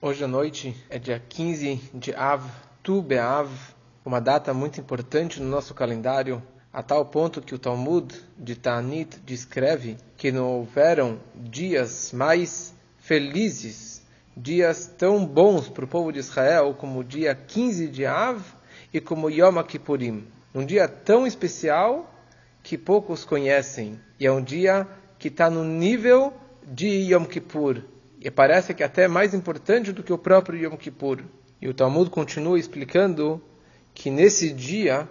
Hoje à noite é dia 15 de Av, Tu Be'av, uma data muito importante no nosso calendário, a tal ponto que o Talmud de Ta'anit descreve que não houveram dias mais felizes, dias tão bons para o povo de Israel como o dia 15 de Av e como Yom Kippurim. Um dia tão especial que poucos conhecem, e é um dia que está no nível de Yom Kippur, e parece que até mais importante do que o próprio Yom Kippur. E o Talmud continua explicando que nesse dia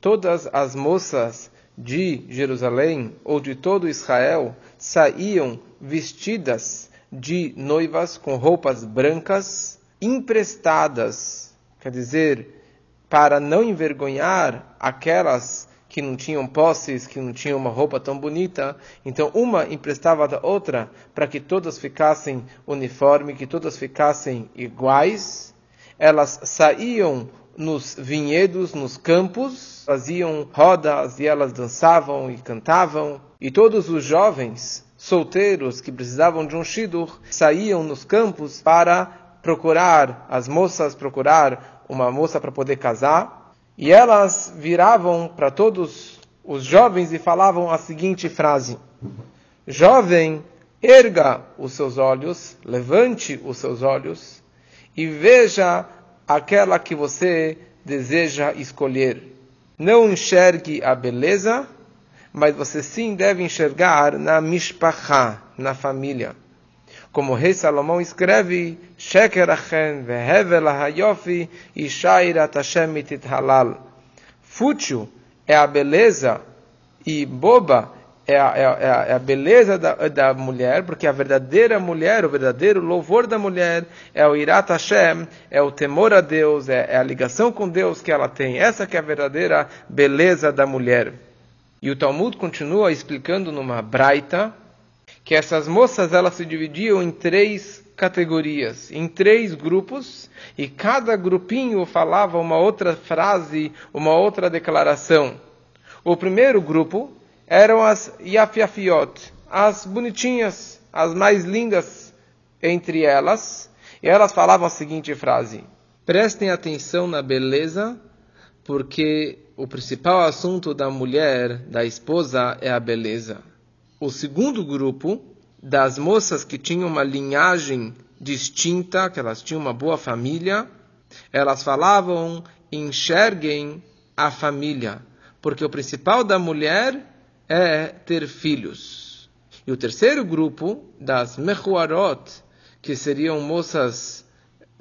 todas as moças de Jerusalém ou de todo Israel saíam vestidas de noivas com roupas brancas emprestadas, quer dizer, para não envergonhar aquelas que não tinham posses, que não tinham uma roupa tão bonita. Então, uma emprestava da outra para que todas ficassem uniforme, que todas ficassem iguais. Elas saíam nos vinhedos, nos campos, faziam rodas e elas dançavam e cantavam. E todos os jovens solteiros que precisavam de um shidur saíam nos campos para procurar as moças, procurar uma moça para poder casar. E elas viravam para todos os jovens e falavam a seguinte frase: Jovem, erga os seus olhos, levante os seus olhos e veja aquela que você deseja escolher. Não enxergue a beleza, mas você sim deve enxergar na mishpachá, na família. Como o rei Salomão escreve, Sheker achen vehevel hayofi ishairat Hashem halal. Fútil é a beleza e boba é a, é a, é a beleza da, da, mulher, porque a verdadeira mulher, o verdadeiro louvor da mulher é o Irat Hashem, é o temor a Deus, é, é a ligação com Deus que ela tem. Essa que é a verdadeira beleza da mulher. E o Talmud continua explicando numa braita, que essas moças elas se dividiam em três categorias, em três grupos, e cada grupinho falava uma outra frase, uma outra declaração. O primeiro grupo eram as yafiafiot, as bonitinhas, as mais lindas entre elas, e elas falavam a seguinte frase: Prestem atenção na beleza, porque o principal assunto da mulher, da esposa, é a beleza. O segundo grupo, das moças que tinham uma linhagem distinta, que elas tinham uma boa família, elas falavam: enxerguem a família, porque o principal da mulher é ter filhos. E o terceiro grupo, das mechuarot, que seriam moças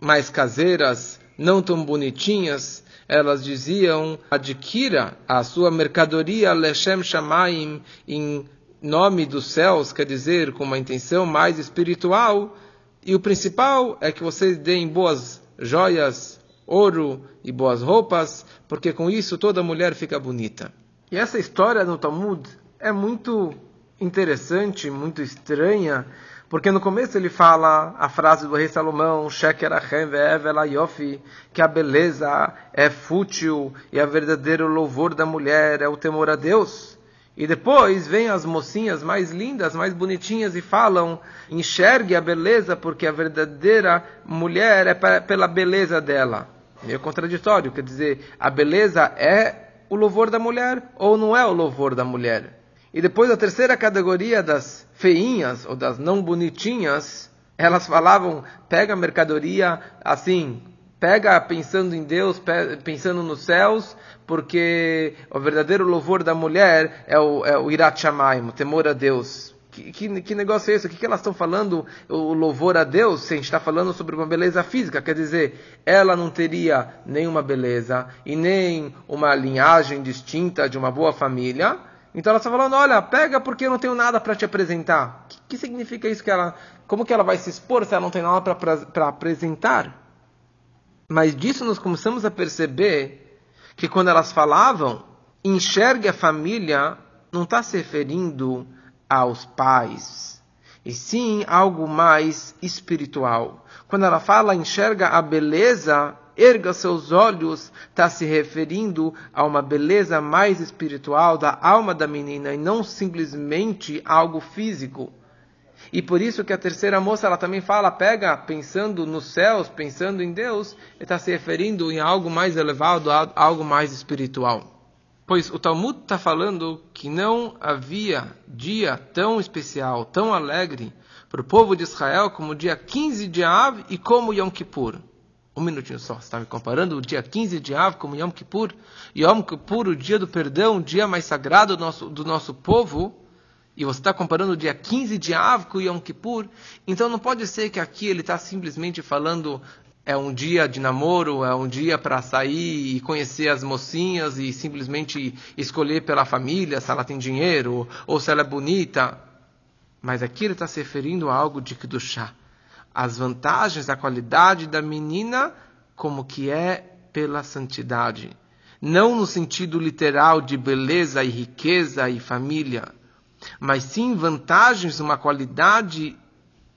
mais caseiras, não tão bonitinhas, elas diziam: adquira a sua mercadoria Leshem Shamaim em nome dos céus, quer dizer, com uma intenção mais espiritual, e o principal é que vocês deem boas joias, ouro e boas roupas, porque com isso toda mulher fica bonita. E essa história no Talmud é muito interessante, muito estranha, porque no começo ele fala a frase do rei Salomão, que a beleza é fútil e a verdadeiro louvor da mulher é o temor a Deus. E depois vêm as mocinhas mais lindas, mais bonitinhas e falam: enxergue a beleza, porque a verdadeira mulher é pela beleza dela. Meio contraditório, quer dizer, a beleza é o louvor da mulher ou não é o louvor da mulher? E depois a terceira categoria das feinhas ou das não bonitinhas, elas falavam: pega a mercadoria assim, pega pensando em Deus, pensando nos céus, porque o verdadeiro louvor da mulher é o, é o Irat Shamayim, o temor a Deus. Que, que, que, negócio é esse? O que, que elas estão falando? O louvor a Deus? Se a gente está falando sobre uma beleza física, quer dizer, ela não teria nenhuma beleza e nem uma linhagem distinta de uma boa família. Então ela está falando, olha, pega porque eu não tenho nada para te apresentar. O que, que significa isso? Que ela, como que ela vai se expor se ela não tem nada para apresentar? Mas disso nós começamos a perceber que quando elas falavam, enxergue a família, não está se referindo aos pais, e sim algo mais espiritual. Quando ela fala enxerga a beleza, erga seus olhos, está se referindo a uma beleza mais espiritual da alma da menina e não simplesmente algo físico. E por isso que a terceira moça, ela também fala, pega, pensando nos céus, pensando em Deus, está se referindo em algo mais elevado, algo mais espiritual. Pois o Talmud está falando que não havia dia tão especial, tão alegre para o povo de Israel como o dia 15 de Av e como Yom Kippur. Um minutinho só, você está me comparando o dia 15 de Av como Yom Kippur? Yom Kippur, o dia do perdão, o dia mais sagrado do nosso, do nosso povo, e você está comparando o dia 15 de Av com Yom Kippur, então não pode ser que aqui ele está simplesmente falando é um dia de namoro, é um dia para sair e conhecer as mocinhas e simplesmente escolher pela família se ela tem dinheiro ou se ela é bonita. Mas aqui ele está se referindo a algo de Kedushá. As vantagens, a qualidade da menina, como que é pela santidade. Não no sentido literal de beleza e riqueza e família, mas sim vantagens, uma qualidade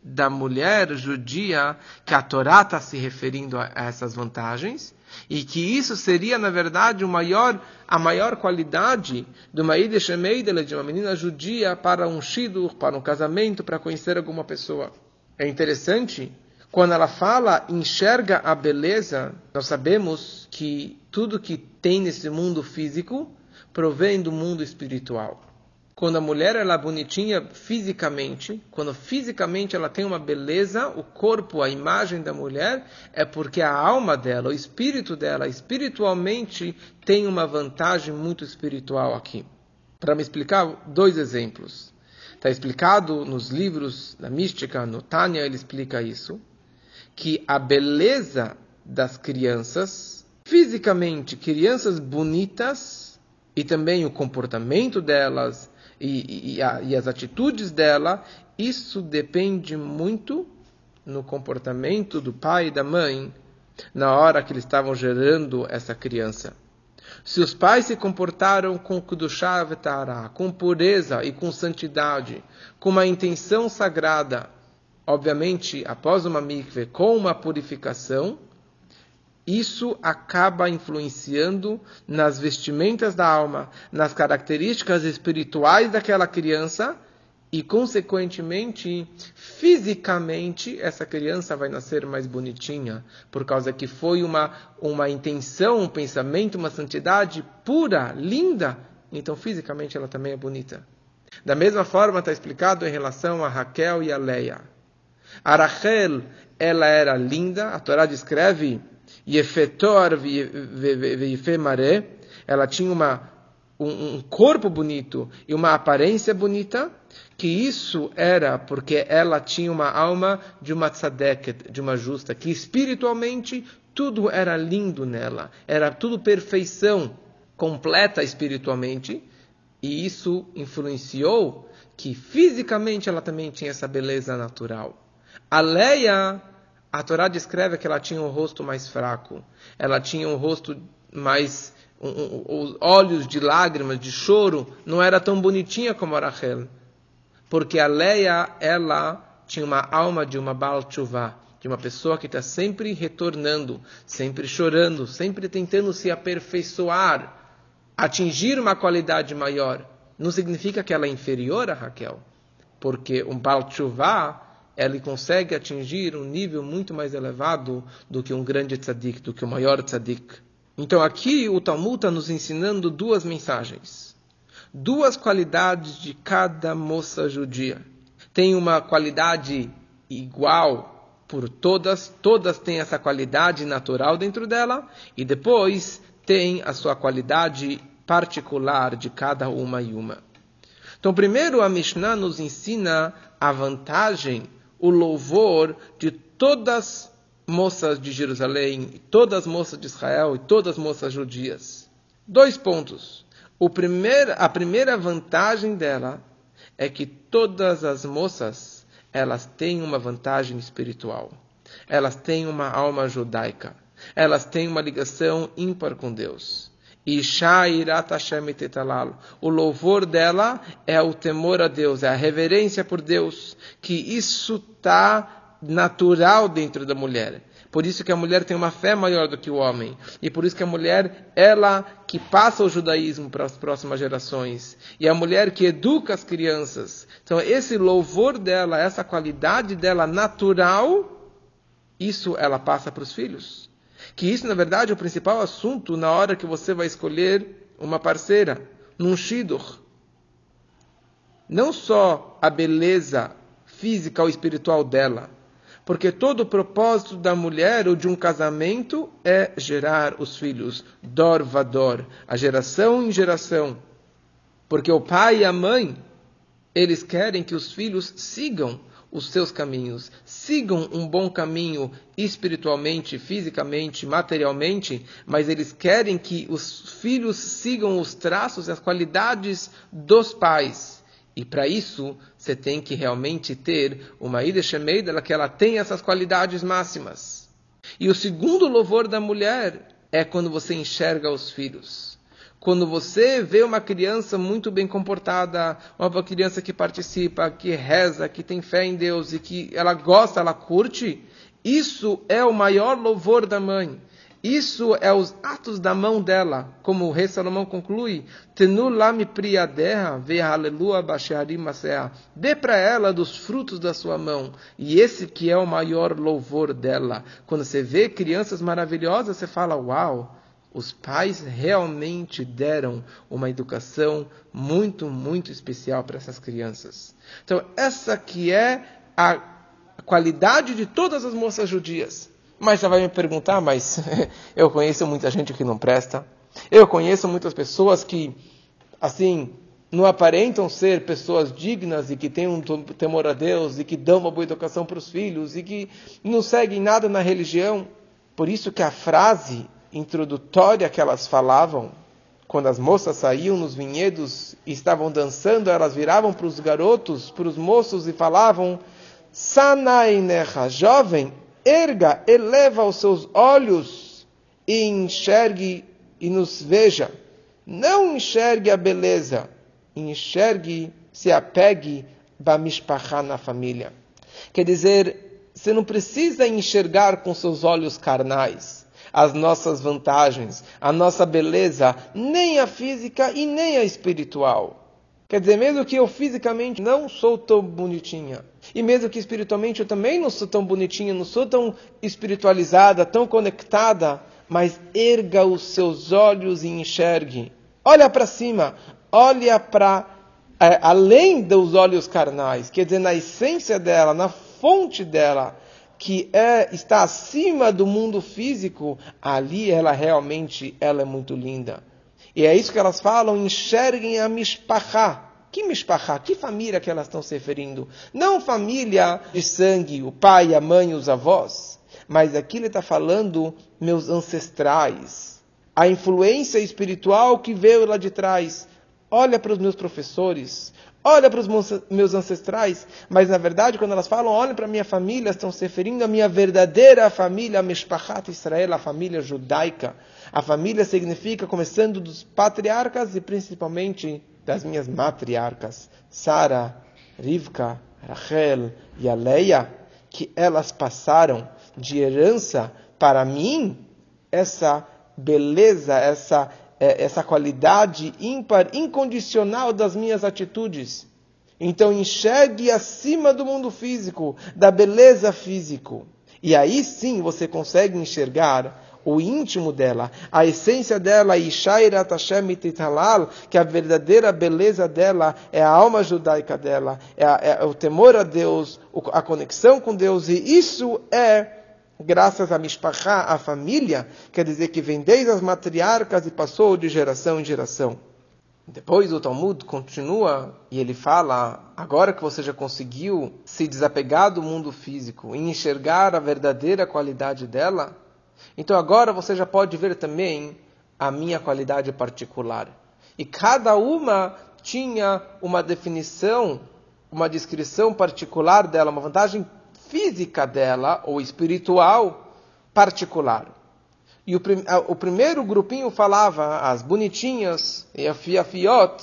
da mulher judia que a Torá está se referindo a essas vantagens e que isso seria na verdade o maior, a maior qualidade de uma Ideshemeidele, de uma menina judia para um shidur, para um casamento, para conhecer alguma pessoa. É interessante quando ela fala enxerga a beleza, nós sabemos que tudo que tem nesse mundo físico provém do mundo espiritual. Quando a mulher ela é bonitinha fisicamente, quando fisicamente ela tem uma beleza, o corpo, a imagem da mulher, é porque a alma dela, o espírito dela, espiritualmente tem uma vantagem muito espiritual aqui. Para me explicar, dois exemplos. Está explicado nos livros da mística, no Tânia, ele explica isso, que a beleza das crianças, fisicamente, crianças bonitas, e também o comportamento delas, e, e, a, e as atitudes dela, isso depende muito no comportamento do pai e da mãe na hora que eles estavam gerando essa criança. Se os pais se comportaram com Kudushá com pureza e com santidade, com uma intenção sagrada, obviamente, após uma mikve, com uma purificação, isso acaba influenciando nas vestimentas da alma, nas características espirituais daquela criança e, consequentemente, fisicamente, essa criança vai nascer mais bonitinha, por causa que foi uma, uma intenção, um pensamento, uma santidade pura, linda, então fisicamente ela também é bonita. Da mesma forma está explicado em relação a Raquel e a Leia. A Rachel, ela era linda, a Torá descreve Yefetor Veifemare, ela tinha uma, um, um corpo bonito e uma aparência bonita, que isso era porque ela tinha uma alma de uma tzadeket, de uma justa, que espiritualmente tudo era lindo nela, era tudo perfeição completa espiritualmente, e isso influenciou que fisicamente ela também tinha essa beleza natural. A Leia a Torá descreve que ela tinha um rosto mais fraco, ela tinha um rosto mais. Um, um, os olhos de lágrimas, de choro, não era tão bonitinha como a Rachel. Porque a Leia, ela tinha uma alma de uma Baal de uma pessoa que está sempre retornando, sempre chorando, sempre tentando se aperfeiçoar, atingir uma qualidade maior. Não significa que ela é inferior a Raquel, porque um Baal ele consegue atingir um nível muito mais elevado do que um grande tzadik, do que o maior tzadik. Então aqui o Talmud está nos ensinando duas mensagens. Duas qualidades de cada moça judia. Tem uma qualidade igual por todas, todas têm essa qualidade natural dentro dela, e depois tem a sua qualidade particular de cada uma e uma. Então, primeiro a Mishnah nos ensina a vantagem o louvor de todas moças de Jerusalém, todas as moças de Israel e todas as moças judias. Dois pontos. O primeiro, a primeira vantagem dela é que todas as moças elas têm uma vantagem espiritual. Elas têm uma alma judaica. Elas têm uma ligação ímpar com Deus. O louvor dela é o temor a Deus, é a reverência por Deus, que isso está natural dentro da mulher. Por isso que a mulher tem uma fé maior do que o homem. E por isso que a mulher, ela que passa o judaísmo para as próximas gerações. E a mulher que educa as crianças. Então, esse louvor dela, essa qualidade dela natural, isso ela passa para os filhos. Que isso, na verdade, é o principal assunto na hora que você vai escolher uma parceira, num shidduch. Não só a beleza física ou espiritual dela, porque todo o propósito da mulher ou de um casamento é gerar os filhos, dor vador, a geração em geração. Porque o pai e a mãe, eles querem que os filhos sigam os seus caminhos, sigam um bom caminho espiritualmente, fisicamente, materialmente, mas eles querem que os filhos sigam os traços e as qualidades dos pais. E para isso, você tem que realmente ter uma Ida Shemeida, que ela tem essas qualidades máximas. E o segundo louvor da mulher é quando você enxerga os filhos. Quando você vê uma criança muito bem comportada, uma criança que participa, que reza, que tem fé em Deus e que ela gosta, ela curte, isso é o maior louvor da mãe. Isso é os atos da mão dela, como o rei Salomão conclui. Tenu lami priaderra, ve aleluia baixarim Dê para ela dos frutos da sua mão. E esse que é o maior louvor dela. Quando você vê crianças maravilhosas, você fala, uau, os pais realmente deram uma educação muito, muito especial para essas crianças. Então, essa que é a qualidade de todas as moças judias. Mas já vai me perguntar, mas eu conheço muita gente que não presta. Eu conheço muitas pessoas que, assim, não aparentam ser pessoas dignas e que têm um temor a Deus e que dão uma boa educação para os filhos e que não seguem nada na religião. Por isso que a frase introdutória que elas falavam, quando as moças saíam nos vinhedos e estavam dançando, elas viravam para os garotos, para os moços e falavam: Sanainecha, jovem, erga, eleva os seus olhos e enxergue e nos veja. Não enxergue a beleza, enxergue, se apegue bamishpachá na família. Quer dizer, você não precisa enxergar com seus olhos carnais as nossas vantagens, a nossa beleza, nem a física e nem a espiritual. Quer dizer, mesmo que eu fisicamente não sou tão bonitinha, e mesmo que espiritualmente eu também não sou tão bonitinha, não sou tão espiritualizada, tão conectada, mas erga os seus olhos e enxergue. Olha para cima, olha para é, além dos olhos carnais, quer dizer, na essência dela, na fonte dela, que é, está acima do mundo físico, ali ela realmente ela é muito linda. E é isso que elas falam, enxerguem a mishpachá. Que mishpachá? Que família que elas estão se referindo? Não família de sangue, o pai, a mãe, os avós. Mas aqui ele está falando meus ancestrais. A influência espiritual que veio lá de trás. Olha para os meus professores, olha para os meus ancestrais, mas na verdade, quando elas falam, olha para a minha família, estão se referindo à minha verdadeira família, a Mishpachat Israel, a família judaica. A família significa começando dos patriarcas e principalmente das minhas matriarcas, Sara, Rivka, Rachel e Aleia, que elas passaram de herança para mim essa beleza, essa é, essa qualidade ímpar, incondicional das minhas atitudes. Então enxergue acima do mundo físico, da beleza físico. E aí sim você consegue enxergar o íntimo dela, a essência dela, Ishairat Hashem Titalal, que a verdadeira beleza dela é a alma judaica dela, é, a, é o temor a Deus, a conexão com Deus, e isso é graças a Mishpachá, a família, quer dizer que vem desde as matriarcas e passou de geração em geração. Depois o Talmud continua e ele fala: agora que você já conseguiu se desapegar do mundo físico e enxergar a verdadeira qualidade dela, então agora você já pode ver também a minha qualidade particular. E cada uma tinha uma definição, uma descrição particular dela, uma vantagem física dela, ou espiritual, particular. E o, prim, o primeiro grupinho falava as bonitinhas e a fiafiot,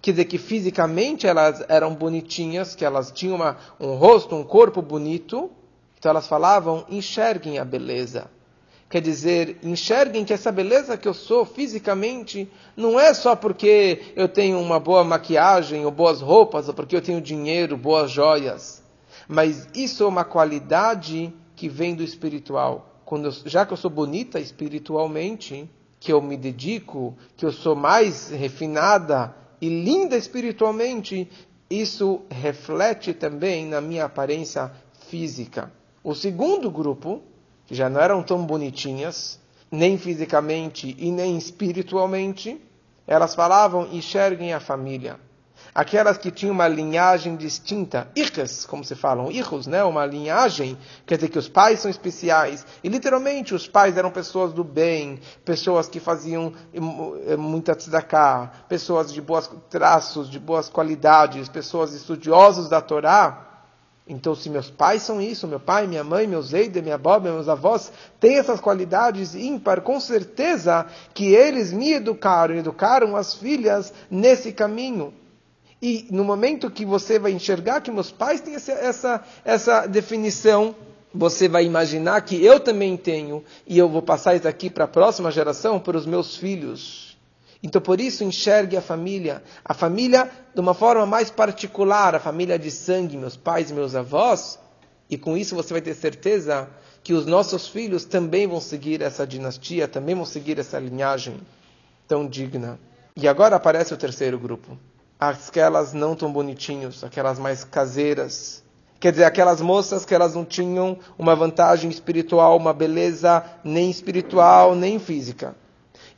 quer dizer que fisicamente elas eram bonitinhas, que elas tinham uma, um rosto, um corpo bonito, Então elas falavam: enxerguem a beleza. Quer dizer, enxerguem que essa beleza que eu sou fisicamente não é só porque eu tenho uma boa maquiagem ou boas roupas, ou porque eu tenho dinheiro, boas joias. Mas isso é uma qualidade que vem do espiritual. Quando eu, já que eu sou bonita espiritualmente, que eu me dedico, que eu sou mais refinada e linda espiritualmente, isso reflete também na minha aparência física. O segundo grupo que já não eram tão bonitinhas, nem fisicamente e nem espiritualmente, elas falavam: enxerguem a família. Aquelas que tinham uma linhagem distinta, irres, como se falam, irros, né? uma linhagem, quer dizer que os pais são especiais. E literalmente os pais eram pessoas do bem, pessoas que faziam eh, muita tzedakah, pessoas de bons traços, de boas qualidades, pessoas estudiosos da Torá. Então, se meus pais são isso, meu pai, minha mãe, meus eider, minha boba, meus avós, têm essas qualidades ímpar, com certeza que eles me educaram, educaram as filhas nesse caminho. E no momento que você vai enxergar que meus pais têm essa, essa, essa definição, você vai imaginar que eu também tenho, e eu vou passar isso aqui para a próxima geração, para os meus filhos. Então, por isso, enxergue a família. A família de uma forma mais particular, a família de sangue, meus pais meus avós. E com isso você vai ter certeza que os nossos filhos também vão seguir essa dinastia, também vão seguir essa linhagem tão digna. E agora aparece o terceiro grupo. Aquelas não tão bonitinhos, aquelas mais caseiras. Quer dizer, aquelas moças que elas não tinham uma vantagem espiritual, uma beleza nem espiritual, nem física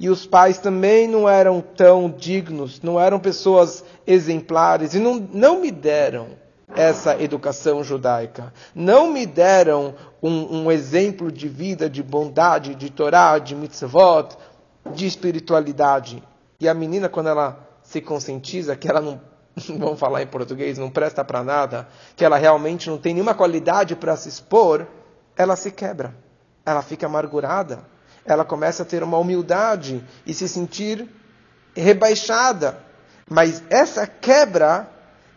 e os pais também não eram tão dignos, não eram pessoas exemplares e não, não me deram essa educação judaica. Não me deram um, um exemplo de vida, de bondade, de Torá, de mitzvot, de espiritualidade. E a menina, quando ela se conscientiza que ela não, vamos falar em português, não presta para nada, que ela realmente não tem nenhuma qualidade para se expor, ela se quebra. Ela fica amargurada ela começa a ter uma humildade e se sentir rebaixada. Mas essa quebra,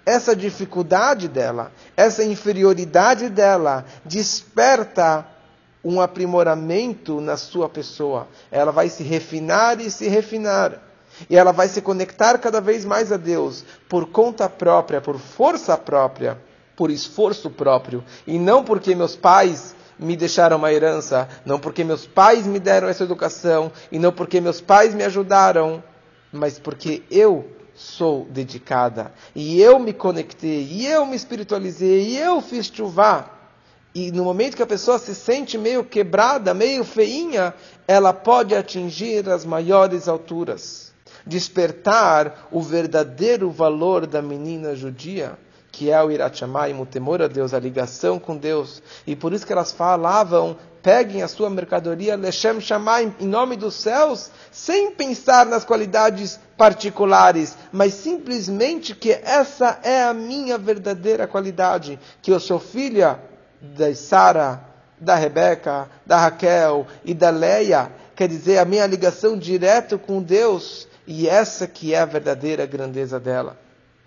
essa dificuldade dela, essa inferioridade dela, desperta um aprimoramento na sua pessoa. Ela vai se refinar e se refinar. E ela vai se conectar cada vez mais a Deus por conta própria, por força própria, por esforço próprio. E não porque meus pais me deixaram uma herança, não porque meus pais me deram essa educação, e não porque meus pais me ajudaram, mas porque eu sou dedicada, e eu me conectei, e eu me espiritualizei, e eu fiz chuvá. E no momento que a pessoa se sente meio quebrada, meio feinha, ela pode atingir as maiores alturas, despertar o verdadeiro valor da menina judia que é o Irat o temor a Deus, a ligação com Deus. E por isso que elas falavam, peguem a sua mercadoria, Lechem Shamayim, em nome dos céus, sem pensar nas qualidades particulares, mas simplesmente que essa é a minha verdadeira qualidade, que eu sou filha da Sara, da Rebeca, da Raquel e da Leia, quer dizer, a minha ligação direta com Deus, e essa que é a verdadeira grandeza dela.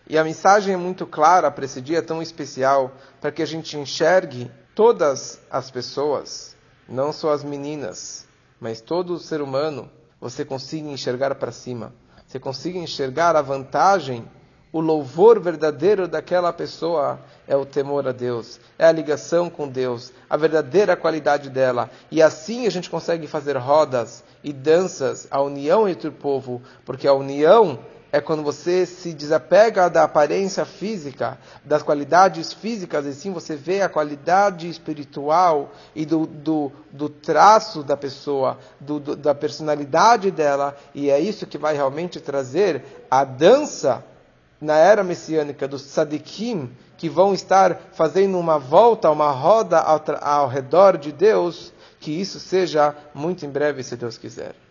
E a mensagem é muito clara para esse dia tão especial, para que a gente enxergue todas as pessoas, não só as meninas, mas todo o ser humano, você consiga enxergar para cima. Você consiga enxergar a vantagem, o louvor verdadeiro daquela pessoa é o temor a Deus, é a ligação com Deus, a verdadeira qualidade dela. E assim a gente consegue fazer rodas e danças, a união entre o povo, porque a união é quando você se desapega da aparência física, das qualidades físicas, e sim você vê a qualidade espiritual e do, do, do traço da pessoa, do, do, da personalidade dela, e é isso que vai realmente trazer a dança na era messiânica dos tzadikim, que vão estar fazendo uma volta, uma roda ao, ao redor de Deus, que isso seja muito em breve, se Deus quiser.